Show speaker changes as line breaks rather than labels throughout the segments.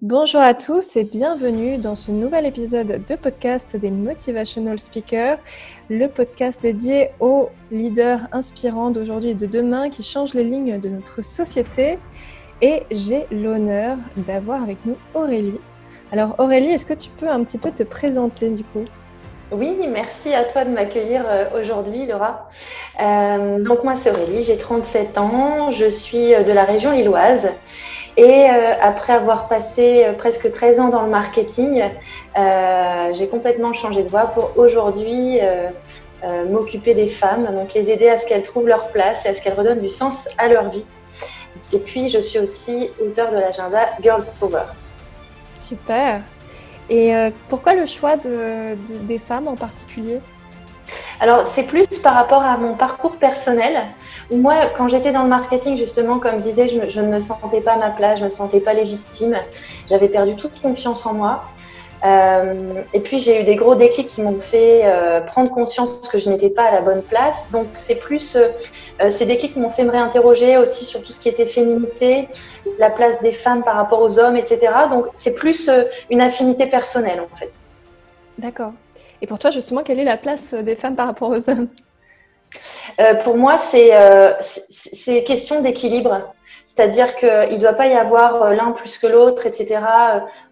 Bonjour à tous et bienvenue dans ce nouvel épisode de podcast des Motivational Speakers, le podcast dédié aux leaders inspirants d'aujourd'hui et de demain qui changent les lignes de notre société. Et j'ai l'honneur d'avoir avec nous Aurélie. Alors Aurélie, est-ce que tu peux un petit peu te présenter du coup?
Oui, merci à toi de m'accueillir euh, aujourd'hui, Laura. Euh, donc moi, c'est Aurélie, j'ai 37 ans, je suis de la région lilloise et euh, après avoir passé euh, presque 13 ans dans le marketing, euh, j'ai complètement changé de voie pour aujourd'hui m'occuper des femmes, donc les aider à ce qu'elles trouvent leur place et à ce qu'elles redonnent du sens à leur vie. Et puis, je suis aussi auteur de l'agenda Girl Power.
Super. Et pourquoi le choix des femmes en particulier?
Alors, c'est plus par rapport à mon parcours personnel, moi, quand j'étais dans le marketing, justement, comme je disais, je, ne me sentais pas à ma place, je ne me sentais pas légitime, j'avais perdu toute confiance en moi. Euh, et puis j'ai eu des gros déclics qui m'ont fait euh, prendre conscience que je n'étais pas à la bonne place. Donc c'est plus euh, ces déclics m'ont fait me réinterroger aussi sur tout ce qui était féminité, la place des femmes par rapport aux hommes, etc. Donc c'est plus une affinité personnelle en fait.
D'accord. Et pour toi, justement, quelle est la place des femmes par rapport aux hommes?
Euh, Pour moi, euh, c'est question d'équilibre. C'est-à-dire qu'il ne doit pas y avoir euh, l'un plus que l'autre, etc.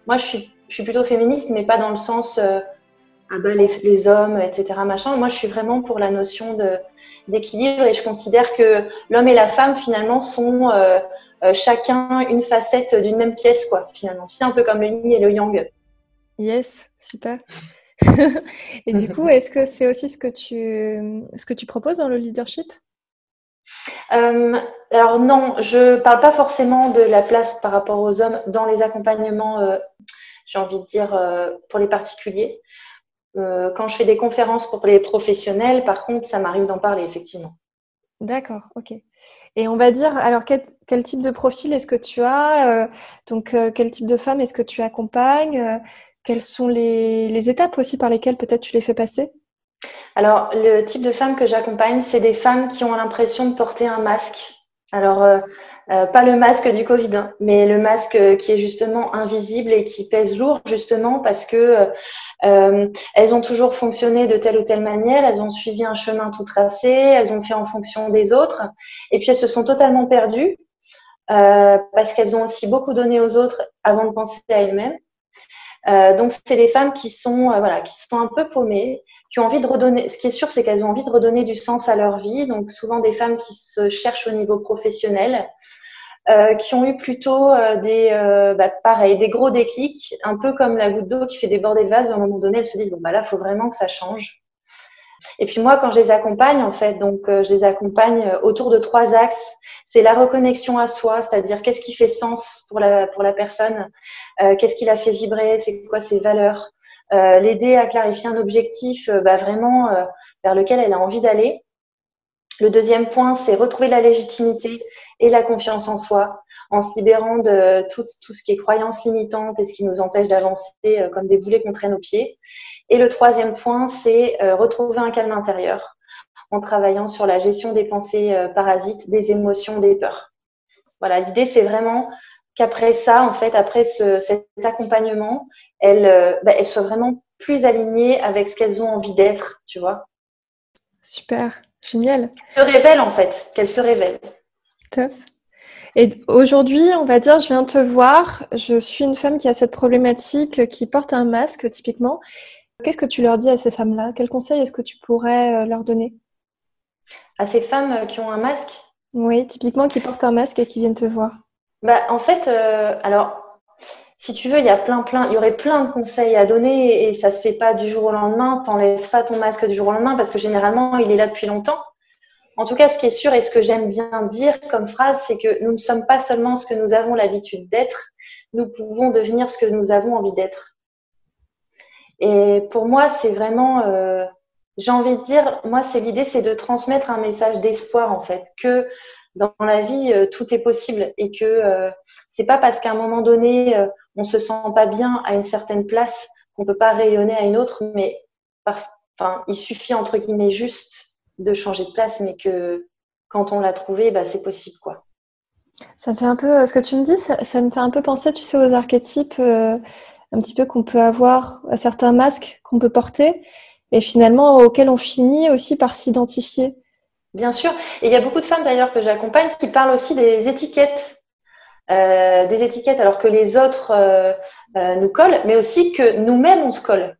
Moi, je suis, je suis, plutôt féministe, mais pas dans le sens ah bah, les, les, hommes, etc. Machin. Moi, je suis vraiment pour la notion d'équilibre et je considère que l'homme et la femme, finalement, sont chacun une facette d'une même pièce, quoi, finalement. C'est un peu comme le yin et le yang.
Yes, super. Et du coup, est-ce que c'est aussi ce que tu, ce que tu proposes dans le leadership?
Euh, alors non, je parle pas forcément de la place par rapport aux hommes dans les accompagnements, euh, j'ai envie de dire, euh, pour les particuliers. quand je fais des conférences pour les professionnels, par contre, ça m'arrive d'en parler, effectivement.
D'accord, ok. Et on va dire, alors quel, quel type de profil est-ce que tu as? Donc, quel type de femme est-ce que tu accompagnes? Quelles sont les, étapes aussi par lesquelles peut-être tu les fais passer?
Alors, le type de femmes que j'accompagne, c'est des femmes qui ont l'impression de porter un masque. Alors, euh, euh, pas le masque du Covid, hein, mais le masque qui est justement invisible et qui pèse lourd, justement parce que euh, elles ont toujours fonctionné de telle ou telle manière, elles ont suivi un chemin tout tracé, elles ont fait en fonction des autres, et puis elles se sont totalement perdues parce qu'elles ont aussi beaucoup donné aux autres avant de penser à elles-mêmes. Euh, donc, c'est des femmes qui sont, euh, voilà, qui sont un peu paumées, qui ont envie de redonner. Ce qui est sûr, c'est qu'elles ont envie de redonner du sens à leur vie. Donc, souvent des femmes qui se cherchent au niveau professionnel, euh, qui ont eu plutôt des, bah, pareil, des gros déclics, un peu comme la goutte d'eau qui fait déborder le vase. À un moment donné, elles se disent bon bah là, faut vraiment que ça change. Et puis moi, quand je les accompagne, en fait, donc je les accompagne autour de trois axes. C'est la reconnexion à soi, c'est-à-dire qu'est-ce qui fait sens pour la, pour la personne, euh, qu'est-ce qui l'a fait vibrer, c'est quoi ses valeurs, euh, l'aider à clarifier un objectif euh, bah, vraiment vers lequel elle a envie d'aller. Le deuxième point, c'est retrouver la légitimité et la confiance en soi en se libérant de tout, tout ce qui est croyance limitante et ce qui nous empêche d'avancer comme des boulets qu'on traîne aux pieds. Et le troisième point, c'est retrouver un calme intérieur en travaillant sur la gestion des pensées parasites, des émotions, des peurs. Voilà, l'idée, c'est vraiment qu'après ça, en fait, après cet accompagnement, elles, euh, bah, elles soient vraiment plus alignées avec ce qu'elles ont envie d'être, tu vois.
Super, génial.
Se révèlent en fait, qu'elles se révèlent.
Top. Et aujourd'hui, on va dire, je viens te voir, je suis une femme qui a cette problématique, qui porte un masque typiquement. Qu'est-ce que tu leur dis à ces femmes-là? Quels conseils est-ce que tu pourrais euh, leur donner?
À ces femmes euh, qui ont un masque?
Oui, typiquement qui portent un masque et qui viennent te voir.
Bah, en fait, euh, alors, si tu veux, il y a plein, plein, il y aurait plein de conseils à donner et ça se fait pas du jour au lendemain. T'enlèves pas ton masque du jour au lendemain parce que généralement, il est là depuis longtemps. En tout cas, ce qui est sûr et ce que j'aime bien dire comme phrase, c'est que nous ne sommes pas seulement ce que nous avons l'habitude d'être, nous pouvons devenir ce que nous avons envie d'être. Et pour moi, c'est vraiment, euh, j'ai envie de dire, moi, c'est l'idée, c'est de transmettre un message d'espoir en fait, que dans la vie, euh, tout est possible et que euh, c'est pas parce qu'à un moment donné, euh, on se sent pas bien à une certaine place qu'on peut pas rayonner à une autre, mais enfin, il suffit entre guillemets juste de changer de place, mais que quand on l'a trouvé, bah, c'est possible quoi.
Ça me fait un peu, ce que tu me dis, ça, me fait un peu penser, tu sais, aux archétypes un petit peu qu'on peut avoir, à certains masques qu'on peut porter, et finalement auxquels on finit aussi par s'identifier.
Bien sûr. Et il y a beaucoup de femmes d'ailleurs que j'accompagne qui parlent aussi des étiquettes. Euh, des étiquettes alors que les autres euh, nous collent, mais aussi que nous-mêmes on se colle.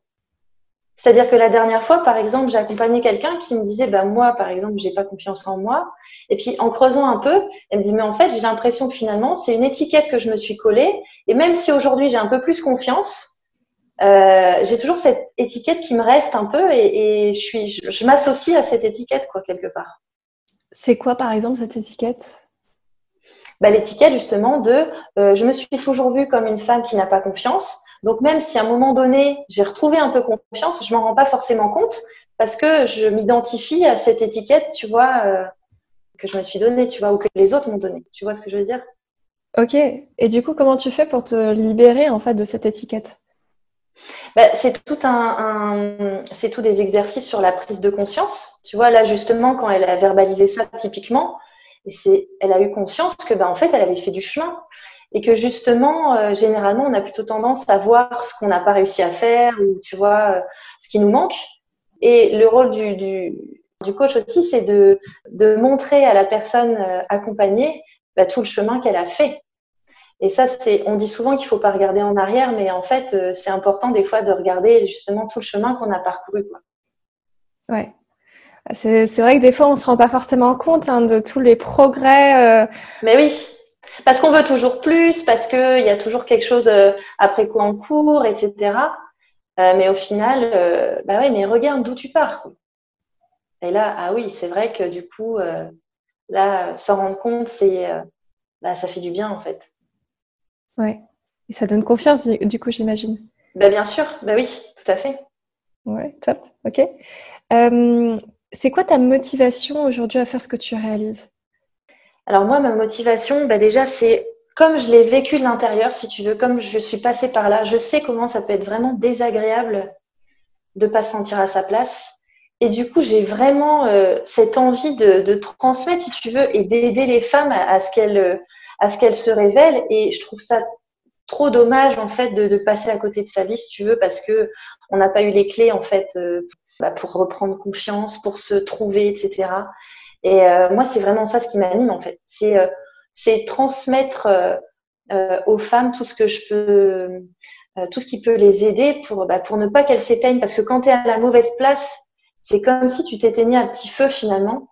C'est-à-dire que la dernière fois, par exemple, j'ai accompagné quelqu'un qui me disait, bah moi, par exemple, j'ai pas confiance en moi. Et puis en creusant un peu, elle me dit, mais en fait, j'ai l'impression que finalement, c'est une étiquette que je me suis collée. Et même si aujourd'hui j'ai un peu plus confiance, euh, j'ai toujours cette étiquette qui me reste un peu et, je suis, je, m'associe à cette étiquette quoi quelque part.
C'est quoi, par exemple, cette étiquette?
Bah, l'étiquette justement de euh, je me suis toujours vue comme une femme qui n'a pas confiance. Donc même si à un moment donné, j'ai retrouvé un peu confiance, je m'en rends pas forcément compte parce que je m'identifie à cette étiquette, tu vois, euh, que je me suis donnée, tu vois, ou que les autres m'ont donnée. Tu vois ce que je veux dire?
Ok. Et du coup, comment tu fais pour te libérer en fait de cette étiquette?
Bah, c'est tout un, c'est tout des exercices sur la prise de conscience. Tu vois, là justement, quand elle a verbalisé ça typiquement, et c'est, elle a eu conscience que, bah, en fait, elle avait fait du chemin et que justement, euh, généralement, on a plutôt tendance à voir ce qu'on n'a pas réussi à faire ou tu vois euh, ce qui nous manque. Et le rôle du, du, du coach aussi, c'est de, de, montrer à la personne euh, accompagnée bah, tout le chemin qu'elle a fait. Et ça, c'est, on dit souvent qu'il faut pas regarder en arrière, mais en fait, c'est important des fois de regarder justement tout le chemin qu'on a parcouru. Quoi.
Ouais. C'est, vrai que des fois, on se rend pas forcément compte hein, de tous les progrès.
Mais oui. Parce qu'on veut toujours plus, parce qu'il y a toujours quelque chose euh, après quoi en cours, etc. Euh, mais au final, euh, bah oui, mais regarde d'où tu pars. Et là, ah oui, c'est vrai que du coup, là, s'en rendre compte, c'est, bah, ça fait du bien en fait.
Ouais. Et ça donne confiance, du coup, j'imagine.
Bah, bien sûr, bah oui, tout à fait.
Ouais, top, ok. c'est quoi ta motivation aujourd'hui à faire ce que tu réalises?
Alors moi, ma motivation, bah déjà, c'est comme je l'ai vécu de l'intérieur, si tu veux, comme je suis passée par là, je sais comment ça peut être vraiment désagréable de pas se sentir à sa place. Et du coup, j'ai vraiment euh, cette envie de, transmettre, si tu veux, et d'aider les femmes à, ce qu'elles à ce qu'elles se révèlent. Et je trouve ça trop dommage en fait de, passer à côté de sa vie, si tu veux, parce que on n'a pas eu les clés en fait euh, bah, pour reprendre confiance, pour se trouver, etc. Et euh, moi, c'est vraiment ça ce qui m'anime en fait. C'est euh, transmettre euh, aux femmes tout ce que je peux, tout ce qui peut les aider pour, bah, pour ne pas qu'elles s'éteignent. Parce que quand tu es à la mauvaise place, c'est comme si tu t'éteignais un petit feu finalement.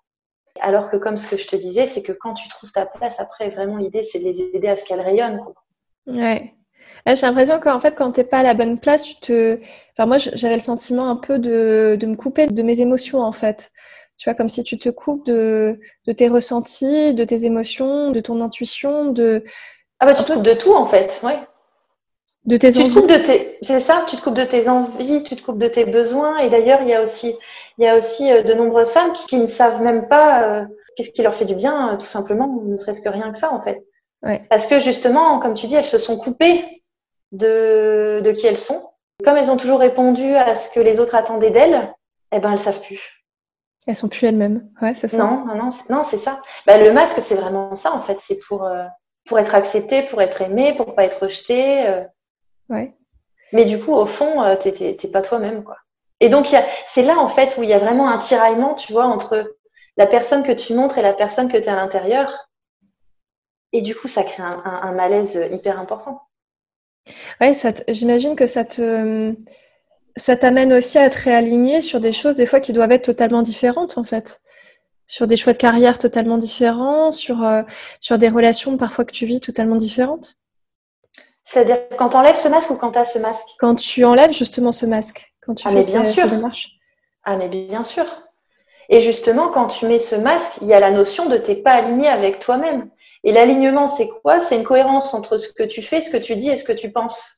Alors que comme ce que je te disais, c'est que quand tu trouves ta place, après, vraiment, l'idée, c'est de les aider à ce qu'elles rayonnent.
Ouais. J'ai l'impression qu'en fait, quand t'es pas à la bonne place, tu te. Enfin, moi, j'avais le sentiment un peu de, de me couper de mes émotions, en fait. Tu vois, comme si tu te coupes de, de tes ressentis, de tes émotions, de ton intuition, de.
Ah bah tu te coupes de tout en fait, ouais.
De tes
tu
envies.
Te coupes de tes... C'est ça, tu te coupes de tes envies, tu te coupes de tes besoins. Et d'ailleurs, il y a aussi, il y a aussi euh, de nombreuses femmes qui, ne savent même pas euh, qu'est-ce qui leur fait du bien, euh, tout simplement, ne serait-ce que rien que ça en fait.
Ouais.
Parce que justement, comme tu dis, elles se sont coupées de, de qui elles sont. Comme elles ont toujours répondu à ce que les autres attendaient d'elles, eh ben elles savent plus.
Elles sont plus elles-mêmes. Ouais, c'est ça.
Non, non, non, c'est ça. Bah, le masque, c'est vraiment ça, en fait. C'est pour, euh, pour être accepté, pour être aimé, pour pas être rejeté. Euh.
Ouais.
Mais du coup, au fond, euh, tu n'es pas toi-même, quoi. Et donc, c'est là, en fait, où il y a vraiment un tiraillement, tu vois, entre la personne que tu montres et la personne que tu es à l'intérieur. Et du coup, ça crée un, un malaise hyper important.
Ouais, j'imagine que ça te ça t'amène aussi à te réaligner sur des choses des fois qui doivent être totalement différentes en fait. Sur des choix de carrière totalement différents, sur, euh, sur des relations parfois que tu vis totalement différentes.
C'est-à-dire quand tu enlèves ce masque ou quand tu as ce masque?
Quand tu enlèves justement ce masque, quand tu
ah,
fais
mais bien sûr. Ah mais bien sûr. Et justement, quand tu mets ce masque, il y a la notion de t'es pas aligné avec toi-même. Et l'alignement, c'est quoi? C'est une cohérence entre ce que tu fais, ce que tu dis et ce que tu penses.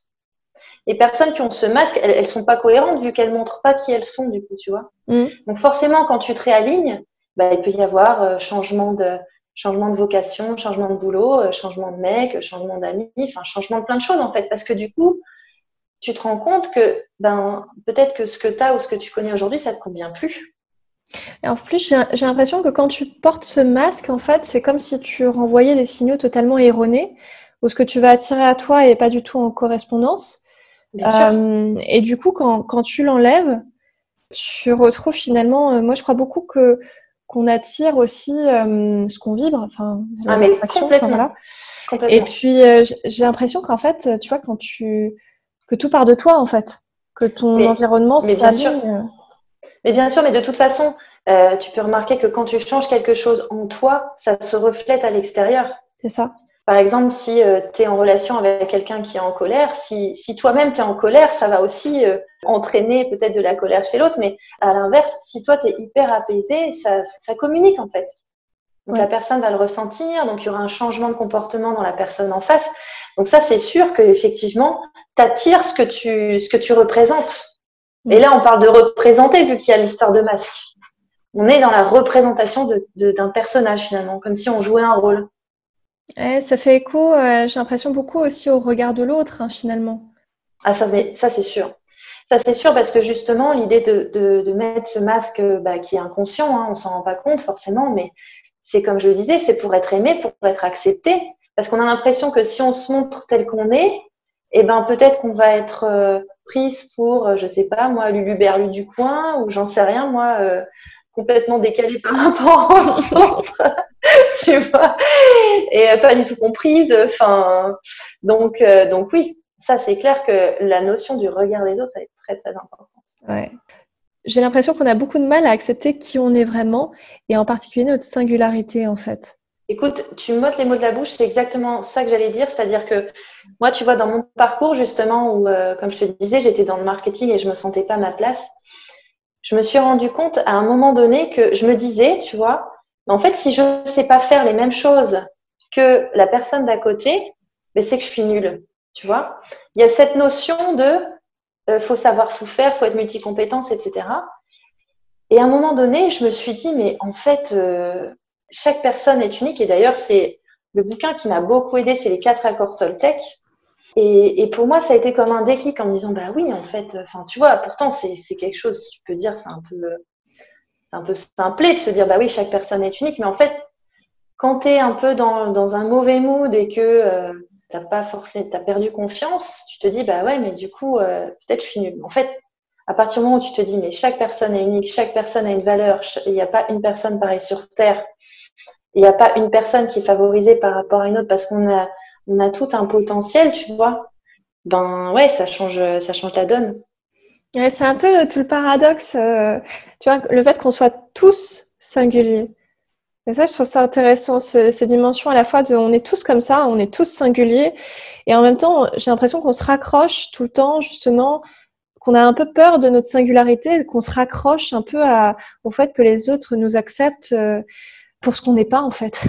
Les personnes qui ont ce masque, elles, elles sont pas cohérentes vu qu'elles montrent pas qui elles sont du coup, tu vois. Mm. Donc forcément, quand tu te réalignes, bah, il peut y avoir euh, changement de changement de vocation, changement de boulot, euh, changement de mec, changement d'amis, enfin changement de plein de choses en fait, parce que du coup, tu te rends compte que ben peut-être que ce que tu as ou ce que tu connais aujourd'hui, ça te convient plus.
Et en plus, j'ai l'impression que quand tu portes ce masque, en fait, c'est comme si tu renvoyais des signaux totalement erronés, ou ce que tu vas attirer à toi n'est pas du tout en correspondance. Euh, et du coup, quand, quand tu l'enlèves, tu retrouves finalement, euh, moi je crois beaucoup que qu'on attire aussi euh, ce qu'on vibre, enfin,
ah, mais complètement. voilà.
Et puis j'ai l'impression qu'en fait, tu vois, quand tu que tout part de toi en fait, que ton environnement s'aligne.
Mais bien sûr, mais de toute façon, tu peux remarquer que quand tu changes quelque chose en toi, ça se reflète à l'extérieur.
C'est ça.
Par exemple, si euh, tu es en relation avec quelqu'un qui est en colère, si, si toi-même tu es en colère, ça va aussi euh, entraîner peut-être de la colère chez l'autre, mais à l'inverse, si toi tu es hyper apaisé, ça, ça communique en fait. Donc la personne va le ressentir, donc il y aura un changement de comportement dans la personne en face. Donc ça, c'est sûr qu'effectivement, tu attires ce que tu, ce que tu représentes. Et là, on parle de représenter vu qu'il y a l'histoire de masque. On est dans la représentation d'un de, d'un personnage finalement, comme si on jouait un rôle
ça fait écho, euh, j'ai l'impression, beaucoup aussi au regard de l'autre, hein, finalement.
Ah, ça, ça c'est sûr. Ça, c'est sûr, parce que justement, l'idée de, mettre ce masque bah, qui est inconscient, hein, on s'en rend pas compte forcément, mais c'est comme je le disais, c'est pour être aimé, pour être accepté. Parce qu'on a l'impression que si on se montre tel qu'on est, eh ben, peut-être qu'on va être euh, prise pour, euh, je sais pas, moi, Lulu Berlu du coin, ou j'en sais rien, moi, complètement décalée par rapport aux autres, tu vois, et pas du tout comprise. Enfin, donc, euh, donc oui, ça c'est clair que la notion du regard des autres est très très importante.
Ouais. J'ai l'impression qu'on a beaucoup de mal à accepter qui on est vraiment et en particulier notre singularité en fait.
Écoute, tu me mottes les mots de la bouche, c'est exactement ça que j'allais dire. C'est-à-dire que moi, tu vois, dans mon parcours, justement, où, euh, comme je te disais, j'étais dans le marketing et je me sentais pas à ma place, je me suis rendu compte à un moment donné que je me disais, tu vois, en fait, si je ne sais pas faire les mêmes choses que la personne d'à côté, mais c'est que je suis nulle. Il y a cette notion de euh, faut savoir tout faire, faut être multicompétence, etc. Et à un moment donné, je me suis dit, mais en fait, euh, chaque personne est unique. Et d'ailleurs, c'est le bouquin qui m'a beaucoup aidé, c'est les quatre accords Toltec. Et, pour moi, ça a été comme un déclic en me disant, bah oui, en fait, enfin, tu vois, pourtant, c'est quelque chose, tu peux dire, c'est un peu, c'est un peu simplé de se dire, bah oui, chaque personne est unique, mais en fait, quand tu es un peu dans, un mauvais mood et que euh, t'as pas forcé, t'as perdu confiance, tu te dis, bah ouais, mais du coup, euh, peut-être je suis nulle. En fait, à partir du moment où tu te dis, mais chaque personne est unique, chaque personne a une valeur, il n'y a pas une personne pareille sur Terre, il n'y a pas une personne qui est favorisée par rapport à une autre parce qu'on a on a tout un potentiel, tu vois. Ben ouais, ça change, ça change la donne.
C'est un peu tout le paradoxe, euh, tu vois, le fait qu'on soit tous singuliers. Et ça, je trouve ça intéressant, ces dimensions à la fois de on est tous comme ça, on est tous singuliers, et en même temps, j'ai l'impression qu'on se raccroche tout le temps, justement, qu'on a un peu peur de notre singularité, qu'on se raccroche un peu au fait que les autres nous acceptent euh, pour ce qu'on n'est pas, en fait.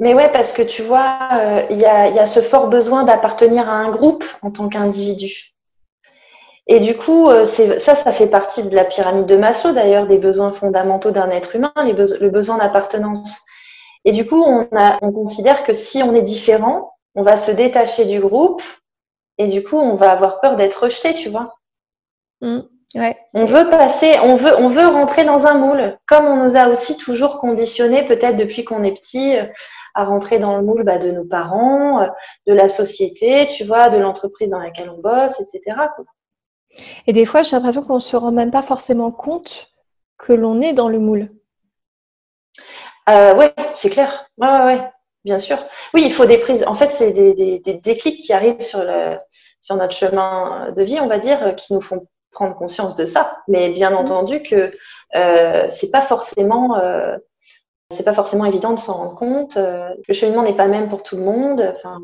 Mais ouais, parce que tu vois, euh, il y, a, ce fort besoin d'appartenir à un groupe en tant qu'individu. Et du coup, euh, ça, ça fait partie de la pyramide de Maslow, d'ailleurs, des besoins fondamentaux d'un être humain, le besoin d'appartenance. Et du coup, on, on considère que si on est différent, on va se détacher du groupe et du coup, on va avoir peur d'être rejeté, tu vois.
Mmh, ouais.
On veut passer, on veut, on veut rentrer dans un moule, comme on nous a aussi toujours conditionné, peut-être depuis qu'on est petit, à rentrer dans le moule bah, de nos parents, euh, de la société, tu vois, de l'entreprise dans laquelle on bosse, etc.
Et des fois, j'ai l'impression qu'on ne se rend même pas forcément compte que l'on est dans le moule.
Euh, oui, c'est clair. Oui, ouais, ouais, bien sûr. Oui, il faut des prises. En fait, c'est des, des, des, déclics qui arrivent sur, le, sur notre chemin de vie, on va dire, qui nous font prendre conscience de ça. Mais bien mmh. entendu que euh, c'est pas forcément euh, c'est pas forcément évident de s'en rendre compte. Le cheminement n'est pas même pour tout le monde. Enfin,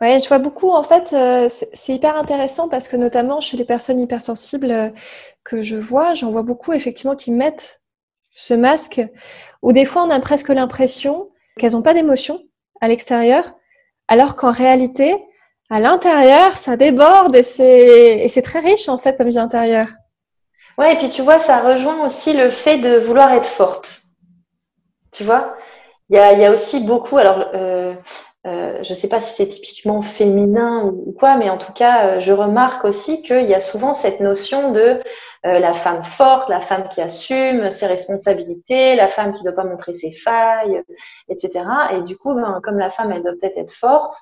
Ouais, je vois beaucoup. En fait, euh, c'est hyper intéressant parce que notamment chez les personnes hypersensibles euh, que je vois, j'en vois beaucoup effectivement qui mettent ce masque où des fois on a presque l'impression qu'elles n'ont pas d'émotion à l'extérieur, alors qu'en réalité, à l'intérieur, ça déborde et c'est très riche en fait comme vie intérieure.
Ouais, et puis tu vois, ça rejoint aussi le fait de vouloir être forte. Tu vois? Il y a, aussi beaucoup, alors euh, euh, je ne sais pas si c'est typiquement féminin ou, quoi, mais en tout cas, euh, je remarque aussi qu'il y a souvent cette notion de la femme forte, la femme qui assume ses responsabilités, la femme qui ne doit pas montrer ses failles, etc. Et du coup, ben, comme la femme, elle doit peut-être être forte,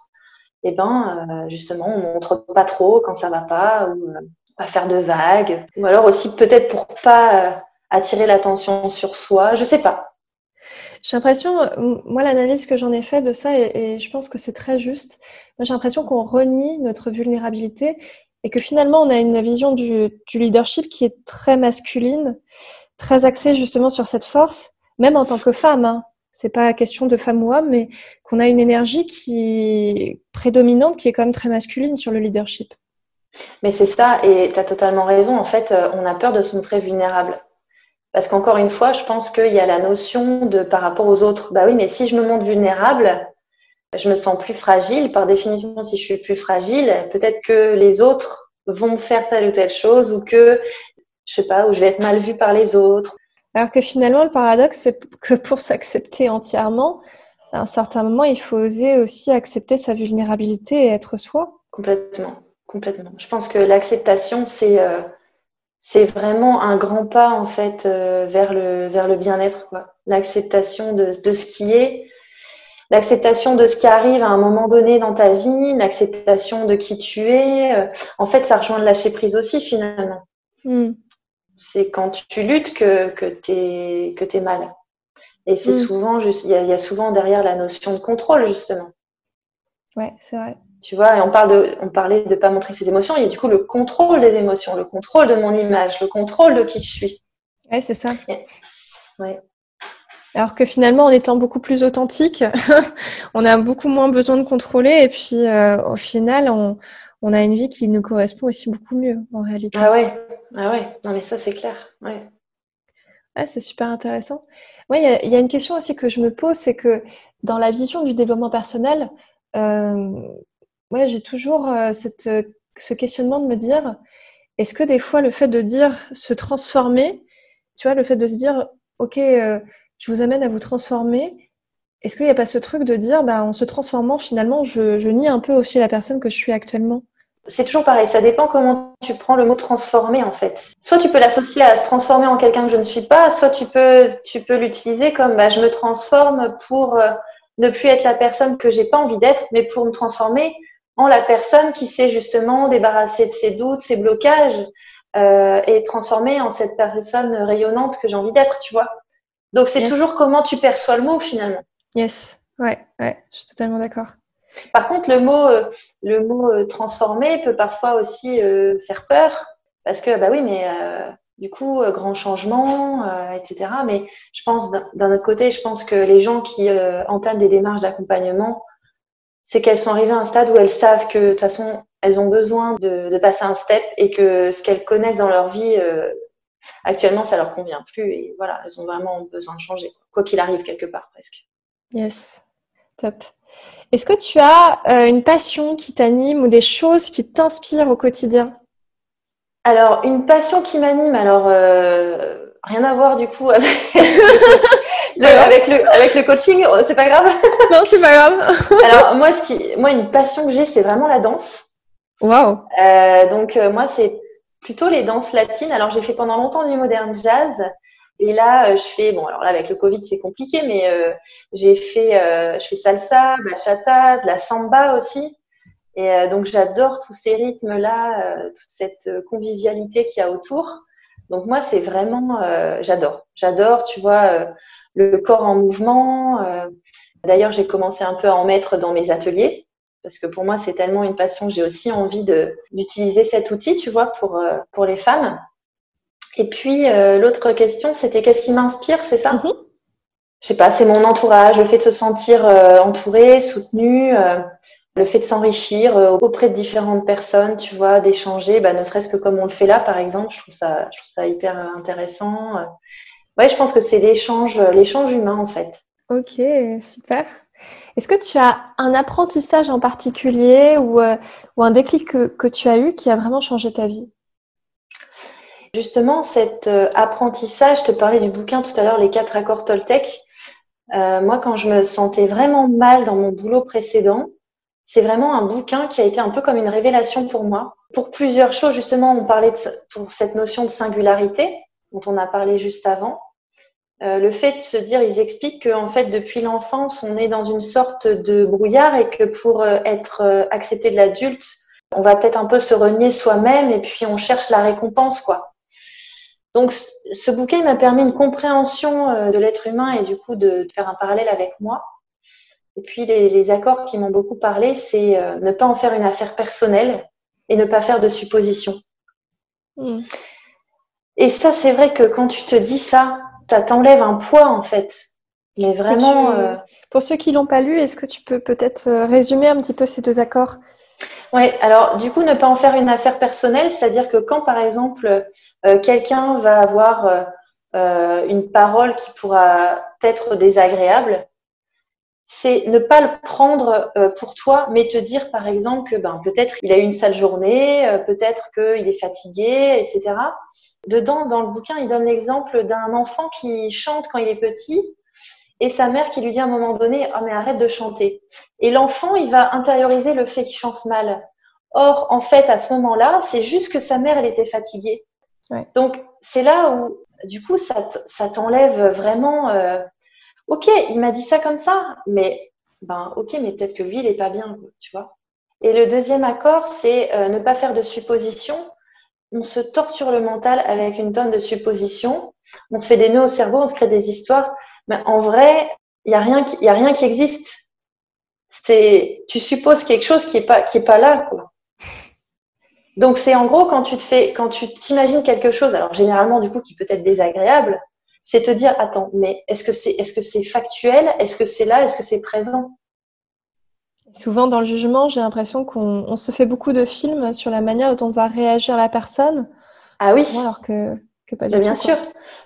et eh ben justement, on montre pas trop quand ça va pas ou pas faire de vagues, ou alors aussi peut-être pour pas attirer l'attention sur soi, je sais pas.
J'ai l'impression, euh, moi l'analyse que j'en ai fait de ça, et, je pense que c'est très juste, j'ai l'impression qu'on renie notre vulnérabilité et que finalement on a une vision du, leadership qui est très masculine, très axée justement sur cette force, même en tant que femme. Hein. C'est pas question de femme ou homme, mais qu'on a une énergie qui est prédominante, qui est quand même très masculine sur le leadership.
Mais c'est ça, et tu as totalement raison. En fait, euh, on a peur de se montrer vulnérable. Parce qu'encore une fois, je pense qu'il y a la notion de par rapport aux autres. Bah oui, mais si je me montre vulnérable, je me sens plus fragile. Par définition, si je suis plus fragile, peut-être que les autres vont faire telle ou telle chose ou que, je sais pas, ou je vais être mal vue par les autres.
Alors que finalement, le paradoxe, c'est que pour s'accepter entièrement, à un certain moment, il faut oser aussi accepter sa vulnérabilité et être soi.
Complètement, complètement. Je pense que l'acceptation, c'est euh, c'est vraiment un grand pas en fait euh, vers le vers le bien-être. L'acceptation de, de ce qui est, l'acceptation de ce qui arrive à un moment donné dans ta vie, l'acceptation de qui tu es. Euh, en fait, ça rejoint le lâcher prise aussi finalement. Hmm. C'est quand tu luttes que que t'es que t'es mal. Et c'est hmm. souvent juste, il y, y, a souvent derrière la notion de contrôle justement.
Ouais, c'est vrai.
Tu vois, et on, parle de, on parlait de ne pas montrer ses émotions. Il y a du coup le contrôle des émotions, le contrôle de mon image, le contrôle de qui je suis.
Oui, c'est ça. Ouais. Alors que finalement, en étant beaucoup plus authentique, on a beaucoup moins besoin de contrôler. Et puis, euh, au final, on, on, a une vie qui nous correspond aussi beaucoup mieux, en réalité.
Ah ouais, ah ouais. non mais ça, c'est clair. Ouais.
Ah, c'est super intéressant. Il y, y, a une question aussi que je me pose, c'est que dans la vision du développement personnel, euh, ouais, j'ai toujours euh, euh, ce questionnement de me dire, est-ce que des fois le fait de dire se transformer, tu vois, le fait de se dire, ok, euh, je vous amène à vous transformer, est-ce qu'il n'y a pas ce truc de dire, bah, en se transformant, finalement, je, je nie un peu aussi la personne que je suis actuellement?
C'est toujours pareil, ça dépend comment tu prends le mot transformer en fait. Soit tu peux l'associer à se transformer en quelqu'un que je ne suis pas, soit tu peux, tu peux l'utiliser comme bah, je me transforme pour ne plus être la personne que j'ai pas envie d'être, mais pour me transformer en la personne qui sait justement débarrasser de ses doutes, ses blocages euh, et transformer en cette personne rayonnante que j'ai envie d'être, tu vois. Donc c'est toujours comment tu perçois le mot finalement.
Yes, ouais, ouais, je suis totalement d'accord.
Par contre, le mot, euh, le mot euh, transformer peut parfois aussi faire peur parce que bah oui, mais du coup, grand changement, etc. Mais je pense d'un autre côté, je pense que les gens qui entament des démarches d'accompagnement c'est qu'elles sont arrivées à un stade où elles savent que de toute façon, elles ont besoin de, passer un step et que ce qu'elles connaissent dans leur vie, euh, actuellement, ça leur convient plus. Et voilà, elles ont vraiment besoin de changer, quoi qu'il arrive quelque part presque.
Yes, top. Est-ce que tu as euh, une passion qui t'anime ou des choses qui t'inspirent au quotidien?
Alors, une passion qui m'anime, alors euh, rien à voir du coup avec avec, le, avec le coaching, oh, c'est pas grave
Non, c'est pas grave.
Alors, moi, ce qui, moi, une passion que j'ai, c'est vraiment la danse.
Waouh
euh, Donc, euh, moi, c'est plutôt les danses latines. Alors, j'ai fait pendant longtemps du modern jazz. Et là, euh, je fais, bon, alors là, avec le Covid, c'est compliqué, mais euh, j'ai fait, euh, je fais salsa, bachata, de la samba aussi. Et donc, j'adore tous ces rythmes-là, toute cette convivialité qu'il y a autour. Donc, moi, c'est vraiment, j'adore. J'adore, tu vois, le corps en mouvement. Euh, d'ailleurs, j'ai commencé un peu à en mettre dans mes ateliers parce que pour moi, c'est tellement une passion. J'ai aussi envie d'utiliser cet outil, tu vois, pour, euh, pour les femmes. Et puis, euh, l'autre question, c'était qu'est-ce qui m'inspire, c'est ça? Mm-hmm. Je sais pas, c'est mon entourage, le fait de se sentir entouré, soutenu, le fait de s'enrichir auprès de différentes personnes, tu vois, d'échanger, bah, ne serait-ce que comme on le fait là, par exemple, je trouve ça, je trouve ça hyper intéressant. Ouais, je pense que c'est l'échange, l'échange humain en fait.
Ok, super. Est-ce que tu as un apprentissage en particulier ou, euh, ou un déclic que, que, tu as eu qui a vraiment changé ta vie?
Justement, cet euh, apprentissage, je te parlais du bouquin tout à l'heure, Les quatre accords Toltec. Euh, moi, quand je me sentais vraiment mal dans mon boulot précédent, c'est vraiment un bouquin qui a été un peu comme une révélation pour moi. Pour plusieurs choses, justement, on parlait de, pour cette notion de singularité dont on a parlé juste avant. Euh, le fait de se dire, ils expliquent qu'en fait, depuis l'enfance, on est dans une sorte de brouillard et que pour euh, être euh, accepté de l'adulte, on va peut-être un peu se renier soi-même et puis on cherche la récompense, quoi. Donc, ce bouquin m'a permis une compréhension de l'être humain et du coup de, faire un parallèle avec moi. Et puis les, accords qui m'ont beaucoup parlé, c'est ne pas en faire une affaire personnelle et ne pas faire de suppositions. Hmm. Et ça, c'est vrai que quand tu te dis ça, ça t'enlève un poids en fait. Mais vraiment.
Euh, Pour ceux qui l'ont pas lu, est-ce que tu peux peut-être euh, résumer un petit peu ces deux accords?
Oui, alors du coup, ne pas en faire une affaire personnelle, c'est-à-dire que quand par exemple quelqu'un va avoir une parole qui pourra être désagréable, c'est ne pas le prendre euh, pour toi, mais te dire par exemple que ben, peut-être il a eu une sale journée, euh, peut-être qu'il est fatigué, etc. Dedans, dans le bouquin, il donne l'exemple d'un enfant qui chante quand il est petit et sa mère qui lui dit à un moment donné Oh, mais arrête de chanter. Et l'enfant, il va intérioriser le fait qu'il chante mal. Or, en fait, à ce moment-là, c'est juste que sa mère, elle était fatiguée. Donc, c'est là où, du coup, ça t'enlève vraiment. Euh, ok, il m'a dit ça comme ça, mais ben ok, mais peut-être que lui, il est pas bien, tu vois. Et le deuxième accord, c'est euh, ne pas faire de suppositions. On se torture le mental avec une tonne de suppositions. On se fait des nœuds au cerveau, on se crée des histoires. Mais en vrai, il n'y a, rien qui, a rien qui existe. C'est, tu supposes quelque chose qui n'est pas, est pas là, quoi. Donc c'est en gros quand tu te fais, quand tu t'imagines quelque chose, alors généralement du coup qui peut être désagréable, c'est te dire attends, mais est-ce que c'est est-ce que c'est factuel? Est-ce que c'est là? Est-ce que c'est présent?
Souvent dans le jugement, j'ai l'impression qu'on se fait beaucoup de films sur la manière dont on va réagir la personne.
Ah oui.
Alors que, que pas
du Bien sûr.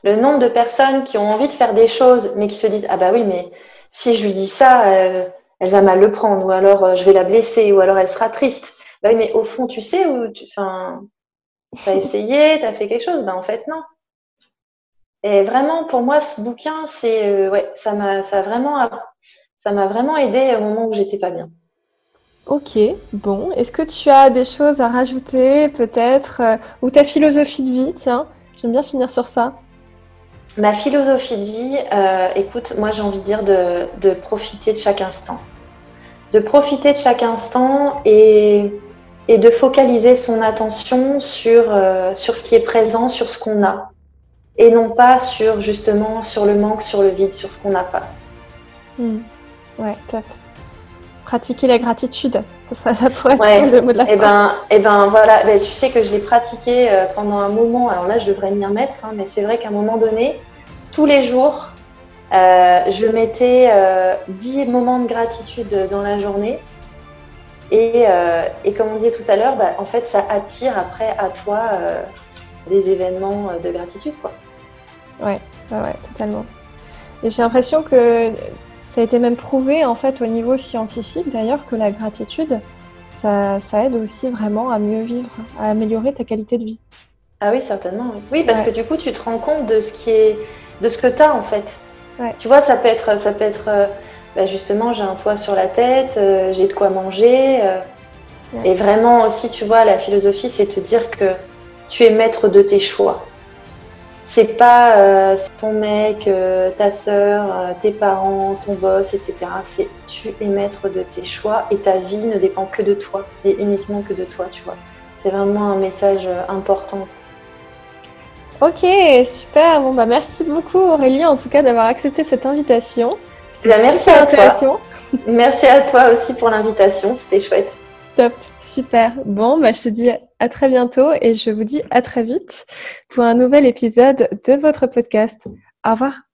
Le nombre de personnes qui ont envie de faire des choses, mais qui se disent ah bah oui, mais si je lui dis ça, euh, elle va mal le prendre, ou alors euh, je vais la blesser, ou alors elle sera triste. Bah oui, mais au fond, tu sais où tu, enfin, as essayé, tu as fait quelque chose. Bah en fait non. Et vraiment, pour moi, ce bouquin, c'est euh, ouais, ça m'a ça vraiment ça m'a vraiment aidé au moment où j'étais pas bien.
Ok, bon. Est-ce que tu as des choses à rajouter, peut-être, euh, ou ta philosophie de vie? Tiens, j'aime bien finir sur ça.
Ma philosophie de vie, euh, écoute, moi j'ai envie de dire de, de, profiter de chaque instant. De profiter de chaque instant et, et de focaliser son attention sur, sur ce qui est présent, sur ce qu'on a et non pas sur justement sur le manque, sur le vide, sur ce qu'on n'a pas.
Hmm. Ouais, top. Pratiquer la gratitude, ça, ça pourrait être le mot de la
et eh Ben, et eh ben voilà, ben, tu sais que je l'ai pratiqué euh, pendant un moment, alors là je devrais m'y remettre, hein, mais c'est vrai qu'à un moment donné, tous les jours, euh, je mettais euh, 10 moments de gratitude dans la journée. Et, euh, et comme on disait tout à l'heure, bah, en fait ça attire après à toi des événements de gratitude. Quoi.
Ouais, ouais, totalement. Et j'ai l'impression que ça a été même prouvé en fait au niveau scientifique d'ailleurs que la gratitude, ça, ça, aide aussi vraiment à mieux vivre, à améliorer ta qualité de vie.
Ah oui, certainement. Oui, parce que du coup, tu te rends compte de ce qui est, de ce que tu as en fait. Ouais. Tu vois, ça peut être, ça peut être, euh, bah, justement, j'ai un toit sur la tête, euh, j'ai de quoi manger. Euh, et vraiment aussi, tu vois, la philosophie, c'est te dire que tu es maître de tes choix. C'est pas euh, ton mec, euh, ta soeur, euh, tes parents, ton boss, etc. C'est tu es maître de tes choix et ta vie ne dépend que de toi et uniquement que de toi, tu vois. C'est vraiment un message important.
Ok, super. Bon bah merci beaucoup Aurélie en tout cas d'avoir accepté cette invitation.
C'était bah, merci à toi. Merci à toi aussi pour l'invitation. C'était chouette.
Top, super. Bon, bah, je te dis à très bientôt et je vous dis à très vite pour un nouvel épisode de votre podcast. Au revoir.